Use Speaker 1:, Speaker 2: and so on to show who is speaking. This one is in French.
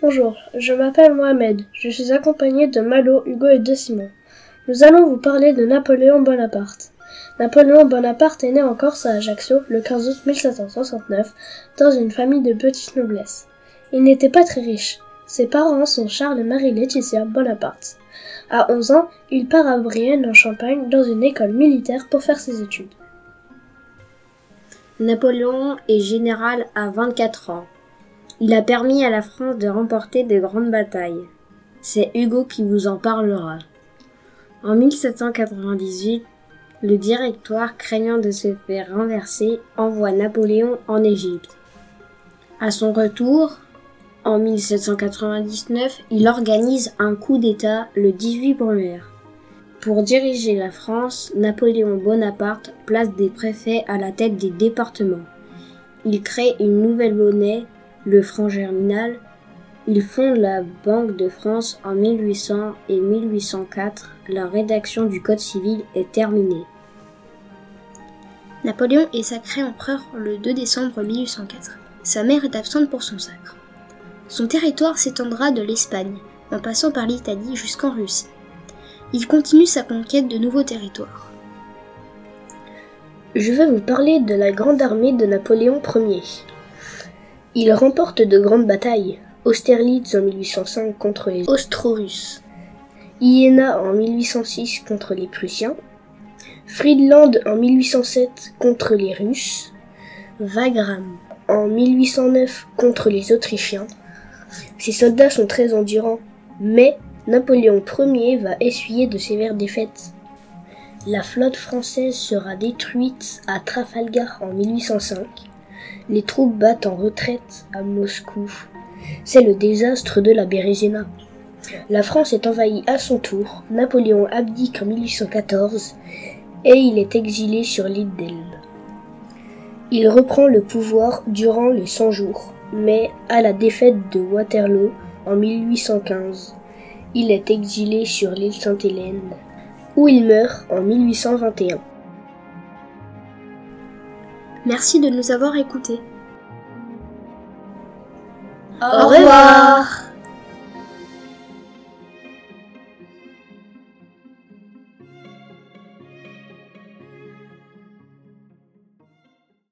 Speaker 1: Bonjour, je m'appelle Mohamed. Je suis accompagné de Malo, Hugo et de Simon. Nous allons vous parler de Napoléon Bonaparte. Napoléon Bonaparte est né en Corse à Ajaccio le 15 août 1769 dans une famille de petite noblesse. Il n'était pas très riche. Ses parents sont Charles et Marie-Laetitia Bonaparte. À 11 ans, il part à Brienne en Champagne dans une école militaire pour faire ses études.
Speaker 2: Napoléon est général à 24 ans. Il a permis à la France de remporter de grandes batailles. C'est Hugo qui vous en parlera. En 1798, le directoire, craignant de se faire renverser, envoie Napoléon en Égypte. À son retour, en 1799, il organise un coup d'État le 18 brumaire. Pour diriger la France, Napoléon Bonaparte place des préfets à la tête des départements. Il crée une nouvelle monnaie, le franc germinal. Il fonde la Banque de France en 1800 et 1804. La rédaction du Code civil est terminée.
Speaker 3: Napoléon est sacré empereur le 2 décembre 1804. Sa mère est absente pour son sacre. Son territoire s'étendra de l'Espagne, en passant par l'Italie jusqu'en Russie il continue sa conquête de nouveaux territoires.
Speaker 1: Je vais vous parler de la grande armée de Napoléon Ier. Il remporte de grandes batailles. Austerlitz en 1805 contre les Austro-Russes, Iéna en 1806 contre les Prussiens, Friedland en 1807 contre les Russes, Wagram en 1809 contre les Autrichiens. Ces soldats sont très endurants, mais Napoléon Ier va essuyer de sévères défaites. La flotte française sera détruite à Trafalgar en 1805. Les troupes battent en retraite à Moscou. C'est le désastre de la Bérésina. La France est envahie à son tour. Napoléon abdique en 1814 et il est exilé sur l'île d'Elbe. Il reprend le pouvoir durant les 100 jours, mais à la défaite de Waterloo en 1815 il est exilé sur l'île Sainte-Hélène, où il meurt en 1821.
Speaker 3: Merci de nous avoir écoutés.
Speaker 4: Au revoir